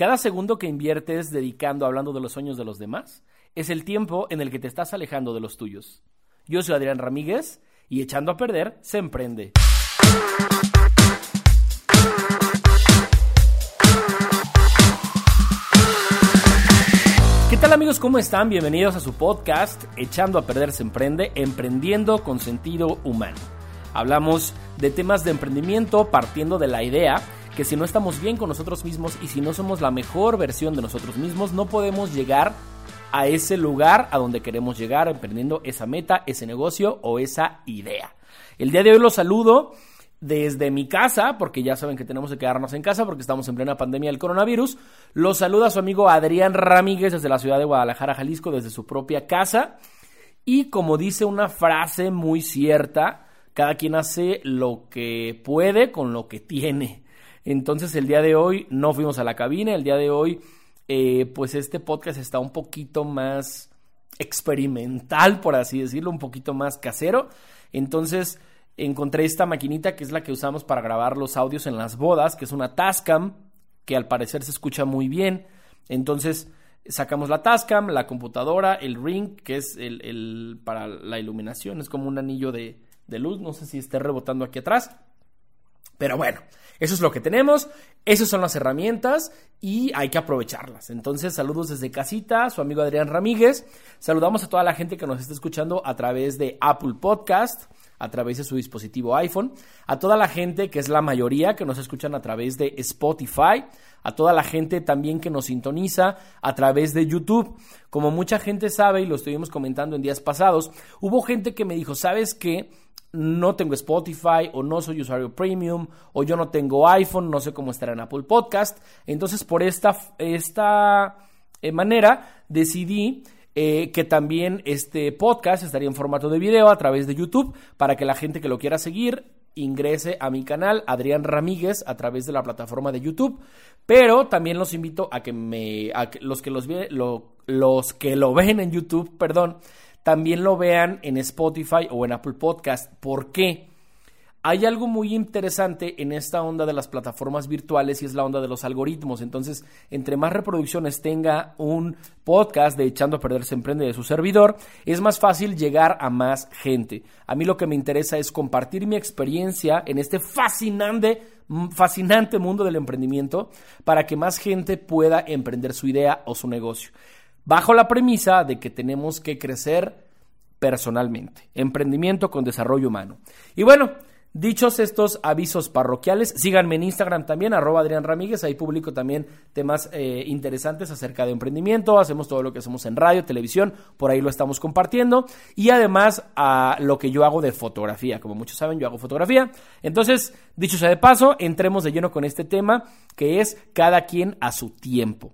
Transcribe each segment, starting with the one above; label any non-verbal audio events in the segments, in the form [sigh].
Cada segundo que inviertes dedicando hablando de los sueños de los demás es el tiempo en el que te estás alejando de los tuyos. Yo soy Adrián Ramírez y echando a perder se emprende. ¿Qué tal amigos? ¿Cómo están? Bienvenidos a su podcast Echando a perder se emprende, emprendiendo con sentido humano. Hablamos de temas de emprendimiento partiendo de la idea que si no estamos bien con nosotros mismos y si no somos la mejor versión de nosotros mismos, no podemos llegar a ese lugar a donde queremos llegar emprendiendo esa meta, ese negocio o esa idea. El día de hoy los saludo desde mi casa, porque ya saben que tenemos que quedarnos en casa porque estamos en plena pandemia del coronavirus. Los saluda su amigo Adrián Ramírez desde la ciudad de Guadalajara, Jalisco, desde su propia casa. Y como dice una frase muy cierta, cada quien hace lo que puede con lo que tiene. Entonces el día de hoy no fuimos a la cabina, el día de hoy eh, pues este podcast está un poquito más experimental, por así decirlo, un poquito más casero. Entonces encontré esta maquinita que es la que usamos para grabar los audios en las bodas, que es una Tascam, que al parecer se escucha muy bien. Entonces sacamos la Tascam, la computadora, el Ring, que es el, para la iluminación, es como un anillo de, de luz, no sé si esté rebotando aquí atrás. Pero bueno, eso es lo que tenemos, esas son las herramientas y hay que aprovecharlas. Entonces, saludos desde casita, su amigo Adrián Ramírez. Saludamos a toda la gente que nos está escuchando a través de Apple Podcast, a través de su dispositivo iPhone, a toda la gente que es la mayoría que nos escuchan a través de Spotify, a toda la gente también que nos sintoniza a través de YouTube. Como mucha gente sabe y lo estuvimos comentando en días pasados, hubo gente que me dijo, ¿sabes qué? No tengo Spotify o no soy usuario premium o yo no tengo iPhone, no sé cómo estará en Apple Podcast. Entonces por esta, esta eh, manera decidí eh, que también este podcast estaría en formato de video a través de YouTube para que la gente que lo quiera seguir ingrese a mi canal Adrián Ramírez a través de la plataforma de YouTube. Pero también los invito a que me a que los que los, los que lo ven en YouTube, perdón, también lo vean en Spotify o en Apple Podcast. ¿Por qué? Hay algo muy interesante en esta onda de las plataformas virtuales y es la onda de los algoritmos. Entonces, entre más reproducciones tenga un podcast de Echando a Perderse Emprende de su servidor, es más fácil llegar a más gente. A mí lo que me interesa es compartir mi experiencia en este fascinante, fascinante mundo del emprendimiento para que más gente pueda emprender su idea o su negocio bajo la premisa de que tenemos que crecer personalmente. Emprendimiento con desarrollo humano. Y bueno, dichos estos avisos parroquiales, síganme en Instagram también, arroba Adrián Ramírez, ahí publico también temas eh, interesantes acerca de emprendimiento, hacemos todo lo que hacemos en radio, televisión, por ahí lo estamos compartiendo, y además a lo que yo hago de fotografía, como muchos saben, yo hago fotografía. Entonces, dicho sea de paso, entremos de lleno con este tema, que es cada quien a su tiempo.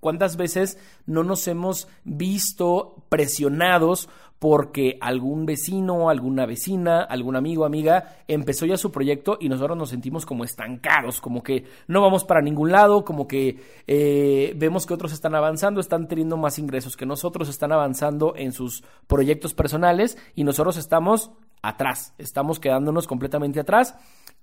¿Cuántas veces no nos hemos visto presionados porque algún vecino, alguna vecina, algún amigo, amiga empezó ya su proyecto y nosotros nos sentimos como estancados, como que no vamos para ningún lado, como que eh, vemos que otros están avanzando, están teniendo más ingresos que nosotros, están avanzando en sus proyectos personales y nosotros estamos atrás, estamos quedándonos completamente atrás.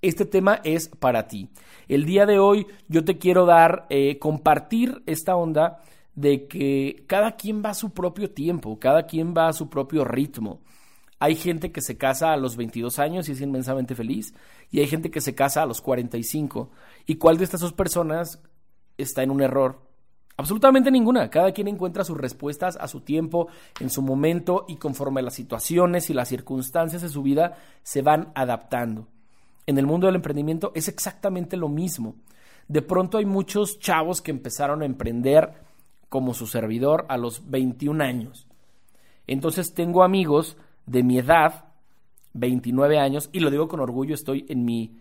Este tema es para ti. El día de hoy yo te quiero dar, eh, compartir esta onda de que cada quien va a su propio tiempo, cada quien va a su propio ritmo. Hay gente que se casa a los 22 años y es inmensamente feliz, y hay gente que se casa a los 45. ¿Y cuál de estas dos personas está en un error? Absolutamente ninguna. Cada quien encuentra sus respuestas a su tiempo, en su momento y conforme las situaciones y las circunstancias de su vida se van adaptando. En el mundo del emprendimiento es exactamente lo mismo. De pronto hay muchos chavos que empezaron a emprender como su servidor a los 21 años. Entonces tengo amigos de mi edad, 29 años, y lo digo con orgullo, estoy en mi,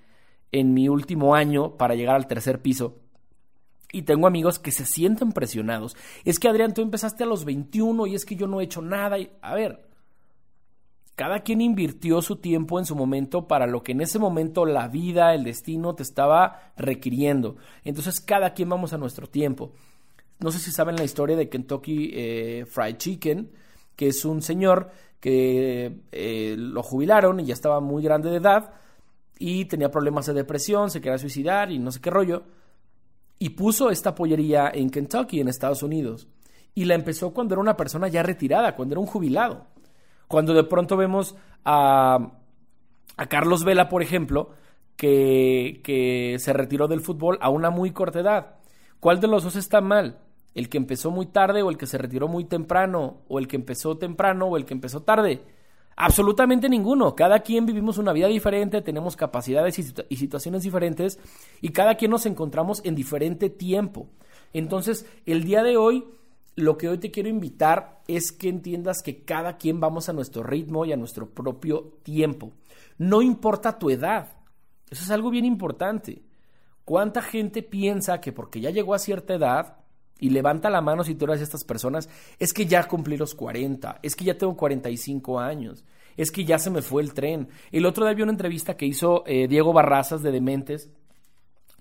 en mi último año para llegar al tercer piso y tengo amigos que se sienten presionados. Es que Adrián, tú empezaste a los 21 y es que yo no he hecho nada. a ver, cada quien invirtió su tiempo en su momento para lo que en ese momento la vida, el destino te estaba requiriendo. Entonces cada quien vamos a nuestro tiempo. No sé si saben la historia de Kentucky eh, Fried Chicken, que es un señor que eh, lo jubilaron y ya estaba muy grande de edad y tenía problemas de depresión, se quería suicidar y no sé qué rollo y puso esta pollería en Kentucky, en Estados Unidos. Y la empezó cuando era una persona ya retirada, cuando era un jubilado. Cuando de pronto vemos a, a Carlos Vela, por ejemplo, que, que se retiró del fútbol a una muy corta edad. ¿Cuál de los dos está mal? ¿El que empezó muy tarde o el que se retiró muy temprano? ¿O el que empezó temprano o el que empezó tarde? Absolutamente ninguno. Cada quien vivimos una vida diferente, tenemos capacidades y, situaciones diferentes y cada quien nos encontramos en diferente tiempo. Entonces, el día de hoy, lo que hoy te quiero invitar es que entiendas que cada quien vamos a nuestro ritmo y a nuestro propio tiempo. No importa tu edad. Eso es algo bien importante. ¿Cuánta gente piensa que porque ya llegó a cierta edad y levanta la mano si tú eres de estas personas, es que ya cumplí los 40, es que ya tengo 45 años, es que ya se me fue el tren. El otro día vi una entrevista que hizo eh, Diego Barrazas de Dementes,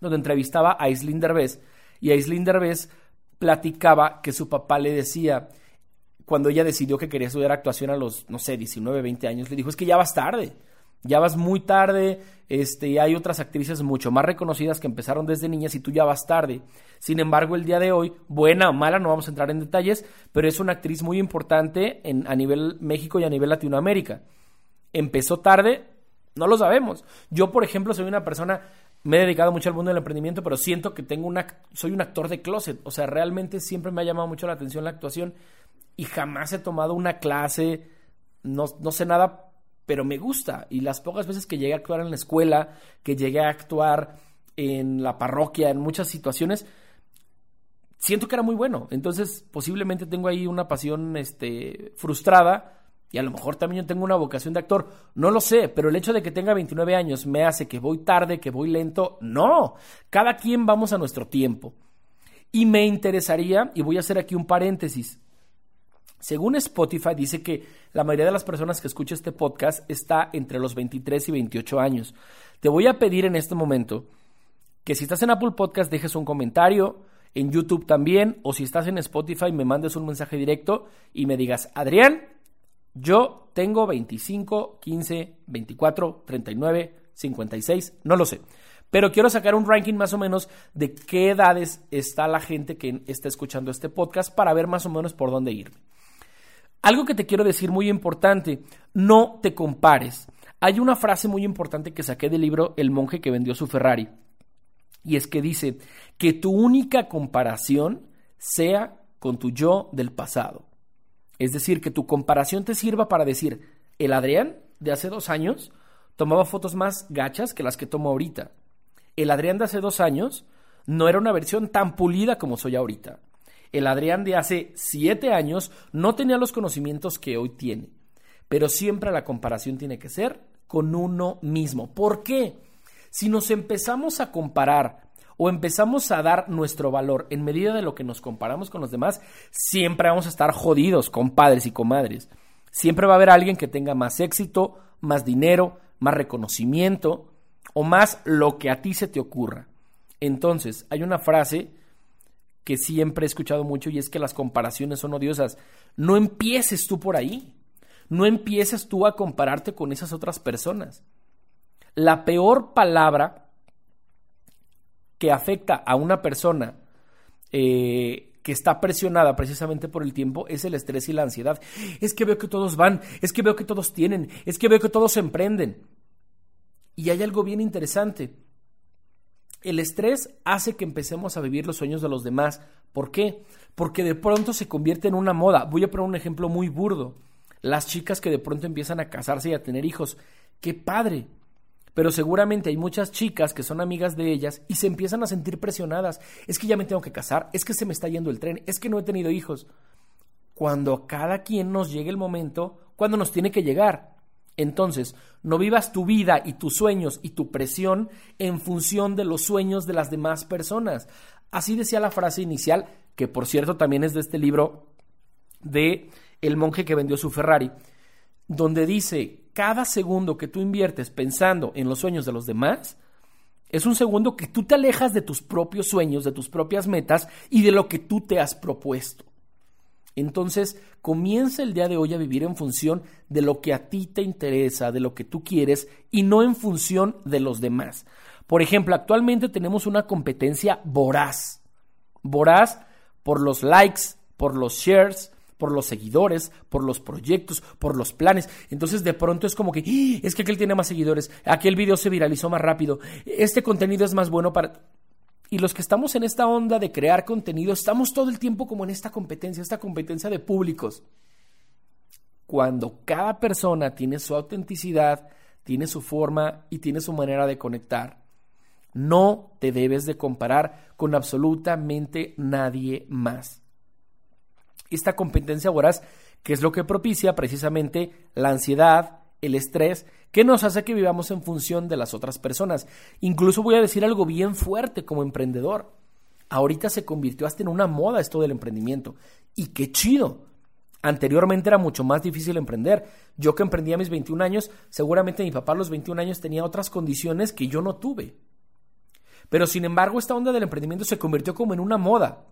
donde entrevistaba a Islín Derbez, y a Islín Derbez platicaba que su papá le decía, cuando ella decidió que quería estudiar actuación a los, no sé, 19, 20 años, le dijo, es que ya vas tarde ya vas muy tarde, este, hay otras actrices mucho más reconocidas que empezaron desde niñas y tú ya vas tarde. Sin embargo, el día de hoy, buena o mala, no vamos a entrar en detalles, pero es una actriz muy importante en, a nivel México y a nivel Latinoamérica. ¿Empezó tarde? No lo sabemos. Yo, por ejemplo, soy una persona, me he dedicado mucho al mundo del emprendimiento, pero siento que tengo una, soy un actor de closet. O sea, realmente siempre me ha llamado mucho la atención la actuación y jamás he tomado una clase, no, no sé nada pero me gusta. Y las pocas veces que llegué a actuar en la escuela, que llegué a actuar en la parroquia, en muchas situaciones, siento que era muy bueno. Entonces, posiblemente tengo ahí una pasión este, frustrada y a lo mejor también yo tengo una vocación de actor. No lo sé, pero el hecho de que tenga 29 años me hace que voy tarde, que voy lento. No, cada quien vamos a nuestro tiempo. Y me interesaría, y voy a hacer aquí un paréntesis, según Spotify, dice que la mayoría de las personas que escuchan este podcast está entre los 23 y 28 años. Te voy a pedir en este momento que si estás en Apple Podcast dejes un comentario, en YouTube también, o si estás en Spotify me mandes un mensaje directo y me digas, Adrián, yo tengo 25, 15, 24, 39, 56, no lo sé. Pero quiero sacar un ranking más o menos de qué edades está la gente que está escuchando este podcast para ver más o menos por dónde irme. Algo que te quiero decir muy importante, no te compares. Hay una frase muy importante que saqué del libro El monje que vendió su Ferrari. Y es que dice que tu única comparación sea con tu yo del pasado. Es decir, que tu comparación te sirva para decir, el Adrián de hace dos años tomaba fotos más gachas que las que tomo ahorita. El Adrián de hace dos años no era una versión tan pulida como soy ahorita. El Adrián de hace siete años no tenía los conocimientos que hoy tiene. Pero siempre la comparación tiene que ser con uno mismo. ¿Por qué? Si nos empezamos a comparar o empezamos a dar nuestro valor en medida de lo que nos comparamos con los demás, siempre vamos a estar jodidos, compadres y comadres. Siempre va a haber alguien que tenga más éxito, más dinero, más reconocimiento o más lo que a ti se te ocurra. Entonces, hay una frase que siempre he escuchado mucho y es que las comparaciones son odiosas. No empieces tú por ahí. No empieces tú a compararte con esas otras personas. La peor palabra que afecta a una persona eh, que está presionada precisamente por el tiempo es el estrés y la ansiedad. Es que veo que todos van, es que veo que todos tienen, es que veo que todos emprenden. Y hay algo bien interesante. El estrés hace que empecemos a vivir los sueños de los demás. ¿Por qué? Porque de pronto se convierte en una moda. Voy a poner un ejemplo muy burdo. Las chicas que de pronto empiezan a casarse y a tener hijos. ¡Qué padre! Pero seguramente hay muchas chicas que son amigas de ellas y se empiezan a sentir presionadas. Es que ya me tengo que casar, es que se me está yendo el tren, es que no he tenido hijos. Cuando cada quien nos llegue el momento, cuando nos tiene que llegar. Entonces, no vivas tu vida y tus sueños y tu presión en función de los sueños de las demás personas. Así decía la frase inicial, que por cierto también es de este libro de El monje que vendió su Ferrari, donde dice, cada segundo que tú inviertes pensando en los sueños de los demás, es un segundo que tú te alejas de tus propios sueños, de tus propias metas y de lo que tú te has propuesto. Entonces, comienza el día de hoy a vivir en función de lo que a ti te interesa, de lo que tú quieres y no en función de los demás. Por ejemplo, actualmente tenemos una competencia voraz. Voraz por los likes, por los shares, por los seguidores, por los proyectos, por los planes. Entonces de pronto es como que, ¡Ah! es que aquel tiene más seguidores, aquel video se viralizó más rápido, este contenido es más bueno para... Y los que estamos en esta onda de crear contenido, estamos todo el tiempo como en esta competencia, esta competencia de públicos. Cuando cada persona tiene su autenticidad, tiene su forma y tiene su manera de conectar, no te debes de comparar con absolutamente nadie más esta competencia voraz, que es lo que propicia precisamente la ansiedad, el estrés, que nos hace que vivamos en función de las otras personas. Incluso voy a decir algo bien fuerte como emprendedor. Ahorita se convirtió hasta en una moda esto del emprendimiento. Y qué chido. Anteriormente era mucho más difícil emprender. Yo que emprendí a mis 21 años, seguramente mi papá a los 21 años tenía otras condiciones que yo no tuve. Pero sin embargo, esta onda del emprendimiento se convirtió como en una moda.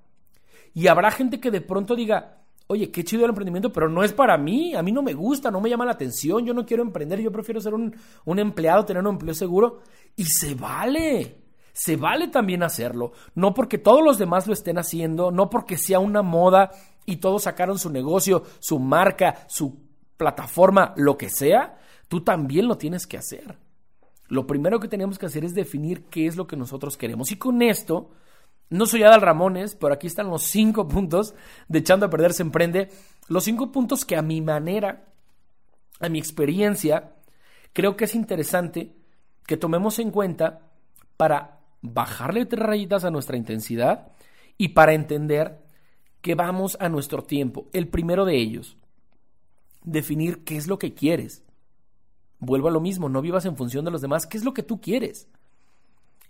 Y habrá gente que de pronto diga, oye, qué chido el emprendimiento, pero no es para mí, a mí no me gusta, no me llama la atención, yo no quiero emprender, yo prefiero ser un, un empleado, tener un empleo seguro. Y se vale, se vale también hacerlo. No porque todos los demás lo estén haciendo, no porque sea una moda y todos sacaron su negocio, su marca, su plataforma, lo que sea, tú también lo tienes que hacer. Lo primero que tenemos que hacer es definir qué es lo que nosotros queremos. Y con esto no soy Adal Ramones, pero aquí están los cinco [laughs] puntos de Echando a Perder se Emprende. Los cinco puntos que a mi manera, a mi experiencia, creo que es interesante que tomemos en cuenta para bajarle tres rayitas a nuestra intensidad y para entender que vamos a nuestro tiempo. El primero de ellos, definir qué es lo que quieres. Vuelvo a lo mismo, no vivas en función de los demás, ¿qué es lo que tú quieres?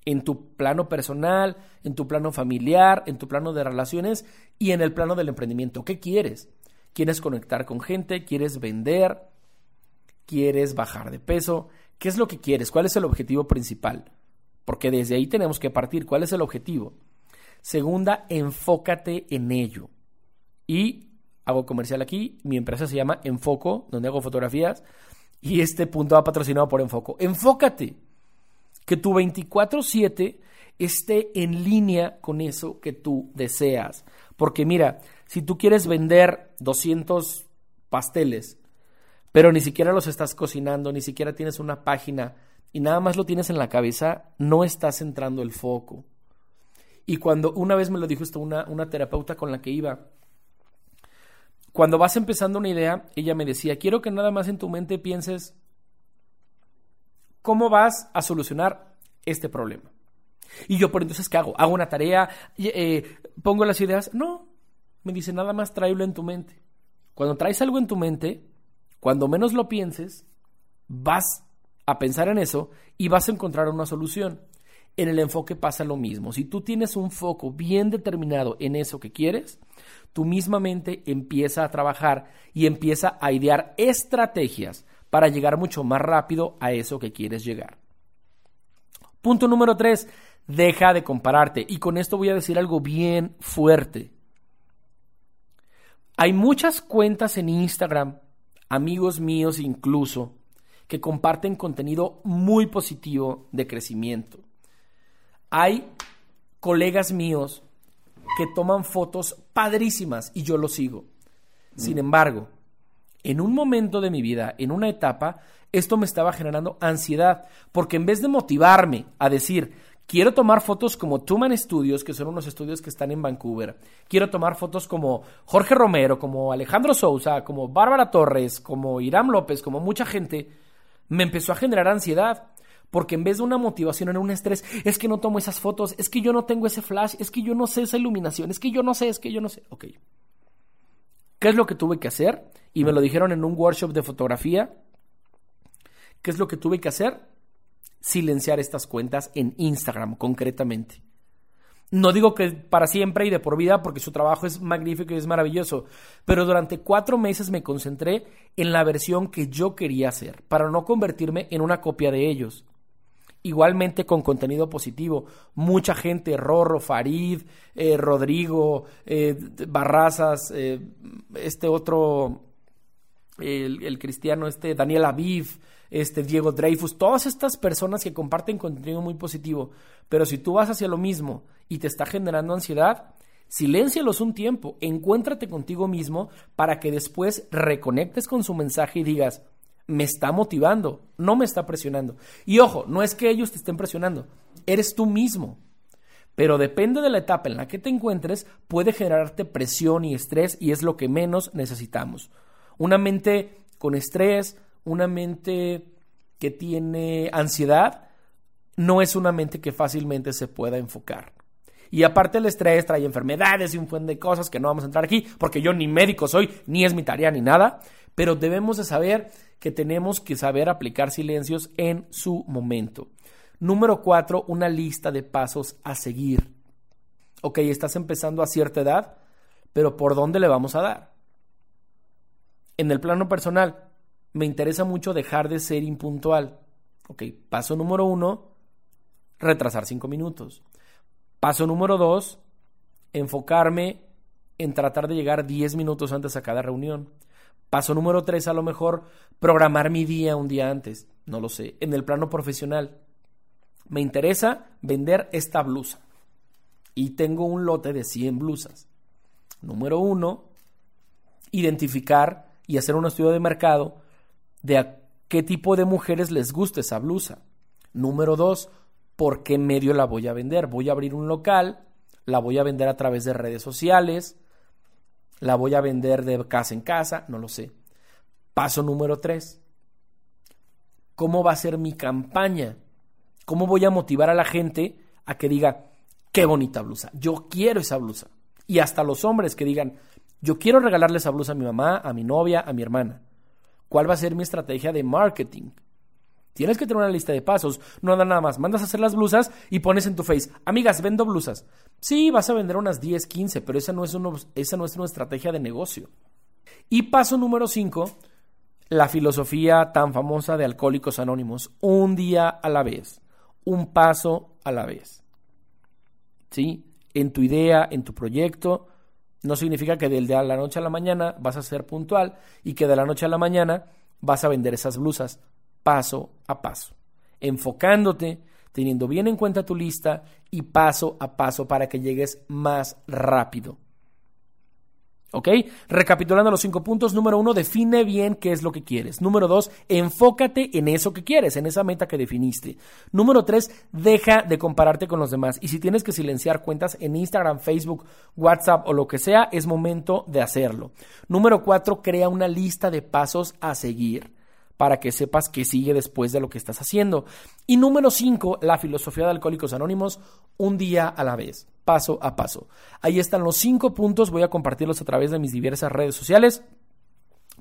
En tu plano personal, en tu plano familiar, en tu plano de relaciones y en el plano del emprendimiento. ¿Qué quieres? ¿Quieres conectar con gente? ¿Quieres vender? ¿Quieres bajar de peso? ¿Qué es lo que quieres? ¿Cuál es el objetivo principal? Porque desde ahí tenemos que partir. ¿Cuál es el objetivo? Segunda, enfócate en ello. Y hago comercial aquí. Mi empresa se llama Enfoco, donde hago fotografías. Y este punto va patrocinado por Enfoco. Enfócate que tu 24/7 esté en línea con eso que tú deseas. Porque mira, si tú quieres vender 200 pasteles, pero ni siquiera los estás cocinando, ni siquiera tienes una página y nada más lo tienes en la cabeza, no estás centrando el foco. Y cuando una vez me lo dijo esto una, una terapeuta con la que iba, cuando vas empezando una idea, ella me decía, quiero que nada más en tu mente pienses ¿Cómo vas a solucionar este problema? Y yo, por entonces, ¿qué hago? ¿Hago una tarea? Eh, ¿Pongo las ideas? No. Me dice, nada más tráelo en tu mente. Cuando traes algo en tu mente, cuando menos lo pienses, vas a pensar en eso y vas a encontrar una solución. En el enfoque pasa lo mismo. Si tú tienes un foco bien determinado en eso que quieres, tu misma mente empieza a trabajar y empieza a idear estrategias para llegar mucho más rápido a eso que quieres llegar. Punto número tres, deja de compararte. Y con esto voy a decir algo bien fuerte. Hay muchas cuentas en Instagram, amigos míos incluso, que comparten contenido muy positivo de crecimiento. Hay colegas míos que toman fotos padrísimas y yo lo sigo. Sin embargo, en un momento de mi vida, en una etapa, esto me estaba generando ansiedad, porque en vez de motivarme a decir, quiero tomar fotos como Tuman Studios, que son unos estudios que están en Vancouver, quiero tomar fotos como Jorge Romero, como Alejandro Sousa, como Bárbara Torres, como Irán López, como mucha gente, me empezó a generar ansiedad. Porque en vez de una motivación era un estrés, es que no tomo esas fotos, es que yo no tengo ese flash, es que yo no sé esa iluminación, es que yo no sé, es que yo no sé. Ok. ¿Qué es lo que tuve que hacer? Y me lo dijeron en un workshop de fotografía. ¿Qué es lo que tuve que hacer? Silenciar estas cuentas en Instagram, concretamente. No digo que para siempre y de por vida, porque su trabajo es magnífico y es maravilloso, pero durante cuatro meses me concentré en la versión que yo quería hacer, para no convertirme en una copia de ellos igualmente con contenido positivo. Mucha gente, Rorro, Farid, eh, Rodrigo, eh, Barrazas, eh, este otro el, cristiano este Daniel Aviv, este Diego Dreyfus, todas estas personas que comparten contenido muy positivo, pero si tú vas hacia lo mismo y te está generando ansiedad, siléncialos un tiempo, encuéntrate contigo mismo para que después reconectes con su mensaje y digas, me está motivando, no me está presionando. Y ojo, no es que ellos te estén presionando, eres tú mismo. Pero depende de la etapa en la que te encuentres, puede generarte presión y estrés y es lo que menos necesitamos. Una mente con estrés, una mente que tiene ansiedad, no es una mente que fácilmente se pueda enfocar. Y aparte el estrés trae enfermedades y un buen de cosas que no vamos a entrar aquí, porque yo ni médico soy, ni es mi tarea ni nada, pero debemos de saber que tenemos que saber aplicar silencios en su momento. Número cuatro, una lista de pasos a seguir. Ok, estás empezando a cierta edad, pero ¿por dónde le vamos a dar? En el plano personal, me interesa mucho dejar de ser impuntual. Ok, paso número uno, retrasar cinco minutos. Paso número dos, enfocarme en tratar de llegar diez minutos antes a cada reunión. Paso número tres, a lo mejor, programar mi día un día antes. No lo sé. En el plano profesional, me interesa vender esta blusa. Y tengo un lote de 100 blusas. Número uno, identificar y hacer un estudio de mercado de a qué tipo de mujeres les gusta esa blusa. Número dos, por qué medio la voy a vender. Voy a abrir un local, la voy a vender a través de redes sociales, la voy a vender de casa en casa, no lo sé. Paso número tres, ¿cómo va a ser mi campaña? ¿Cómo voy a motivar a la gente a que diga, qué bonita blusa, yo quiero esa blusa? Y hasta los hombres que digan, yo quiero regalarle esa blusa a mi mamá, a mi novia, a mi hermana. ¿Cuál va a ser mi estrategia de marketing? Tienes que tener una lista de pasos. No da nada más. Mandas a hacer las blusas y pones en tu face, amigas, vendo blusas. Sí, vas a vender unas 10, 15, pero esa no es, esa no es una estrategia de negocio. Y paso número 5, la filosofía tan famosa de Alcohólicos Anónimos. Un día a la vez. Un paso a la vez. ¿Sí? En tu idea, en tu proyecto, no significa que de la noche a la mañana vas a ser puntual y que de la noche a la mañana vas a vender esas blusas paso a paso, enfocándote, teniendo bien en cuenta tu lista y paso a paso para que llegues más rápido. ¿Ok? Recapitulando los cinco puntos. Número uno, define bien qué es lo que quieres. Número dos, enfócate en eso que quieres, en esa meta que definiste. Número tres, deja de compararte con los demás. Y si tienes que silenciar cuentas en Instagram, Facebook, WhatsApp o lo que sea, es momento de hacerlo. Número cuatro, crea una lista de pasos a seguir para que sepas qué sigue después de lo que estás haciendo. Y número 5, la filosofía de Alcohólicos Anónimos, un día a la vez, paso a paso. Ahí están los cinco puntos, voy a compartirlos a través de mis diversas redes sociales.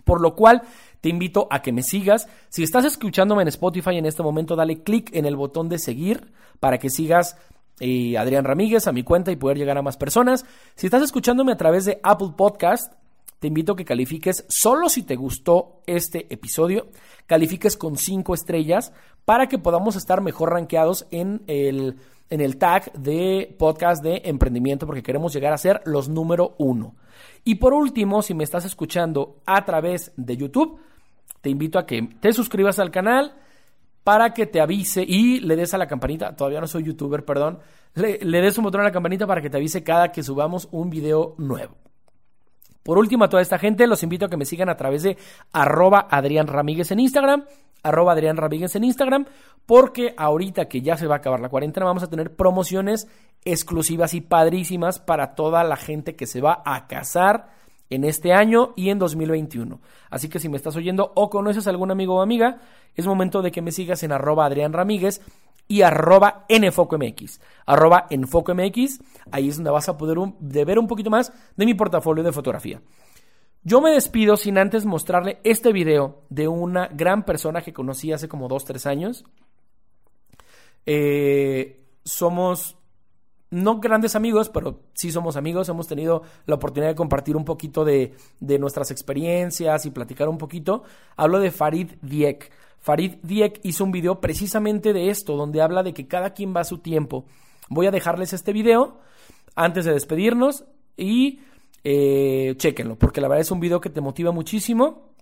Por lo cual te invito a que me sigas. Si estás escuchándome en Spotify en este momento, dale clic en el botón de seguir para que sigas eh, Adrián Ramírez a mi cuenta y poder llegar a más personas. Si estás escuchándome a través de Apple Podcast, te invito a que califiques solo si te gustó este episodio, califiques con cinco estrellas para que podamos estar mejor rankeados en el, en el tag de podcast de emprendimiento porque queremos llegar a ser los número uno. Y por último, si me estás escuchando a través de YouTube, te invito a que te suscribas al canal para que te avise y le des a la campanita, todavía no soy youtuber, perdón, le des un botón a la campanita para que te avise cada que subamos un video nuevo. Por último, a toda esta gente, los invito a que me sigan a través de arroba Adrián Ramírez en Instagram, arroba Adrián Ramírez en Instagram, porque ahorita que ya se va a acabar la cuarentena, vamos a tener promociones exclusivas y padrísimas para toda la gente que se va a casar en este año y en 2021. Así que si me estás oyendo o conoces a algún amigo o amiga, es momento de que me sigas en arroba Adrián Ramírez y arroba enfocomx. Arroba enfocomx, ahí es donde vas a poder ver un poquito más de mi portafolio de fotografía. Yo me despido sin antes mostrarle este video de una gran persona que conocí hace como 2-3 años. Eh, somos no grandes amigos, pero sí somos amigos. Hemos tenido la oportunidad de compartir un poquito de, de nuestras experiencias y platicar un poquito. Hablo de Farid Diek. Farid Diek hizo un video precisamente de esto, donde habla de que cada quien va a su tiempo. Voy a dejarles este video antes de despedirnos y eh, chequenlo, porque la verdad es un video que te motiva muchísimo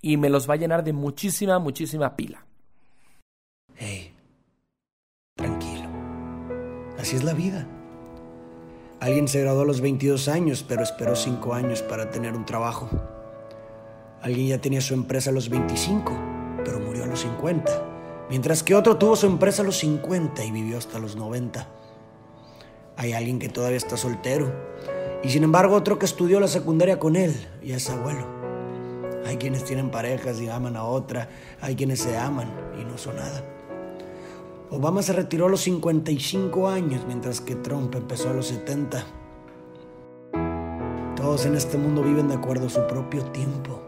y me los va a llenar de muchísima, muchísima pila. Así es la vida. Alguien se graduó a los 22 años, pero esperó 5 años para tener un trabajo. Alguien ya tenía su empresa a los 25, pero murió a los 50. Mientras que otro tuvo su empresa a los 50 y vivió hasta los 90. Hay alguien que todavía está soltero. Y sin embargo otro que estudió la secundaria con él y es abuelo. Hay quienes tienen parejas y aman a otra. Hay quienes se aman y no son nada. Obama se retiró a los 55 años, mientras que Trump empezó a los 70. Todos en este mundo viven de acuerdo a su propio tiempo.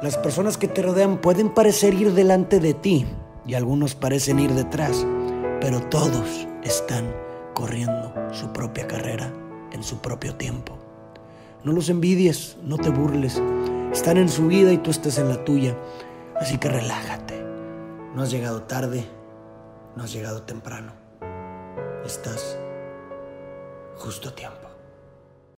Las personas que te rodean pueden parecer ir delante de ti y algunos parecen ir detrás, pero todos están corriendo su propia carrera en su propio tiempo. No los envidies, no te burles. Están en su vida y tú estás en la tuya. Así que relájate. No has llegado tarde no has llegado temprano. Estás justo a tiempo.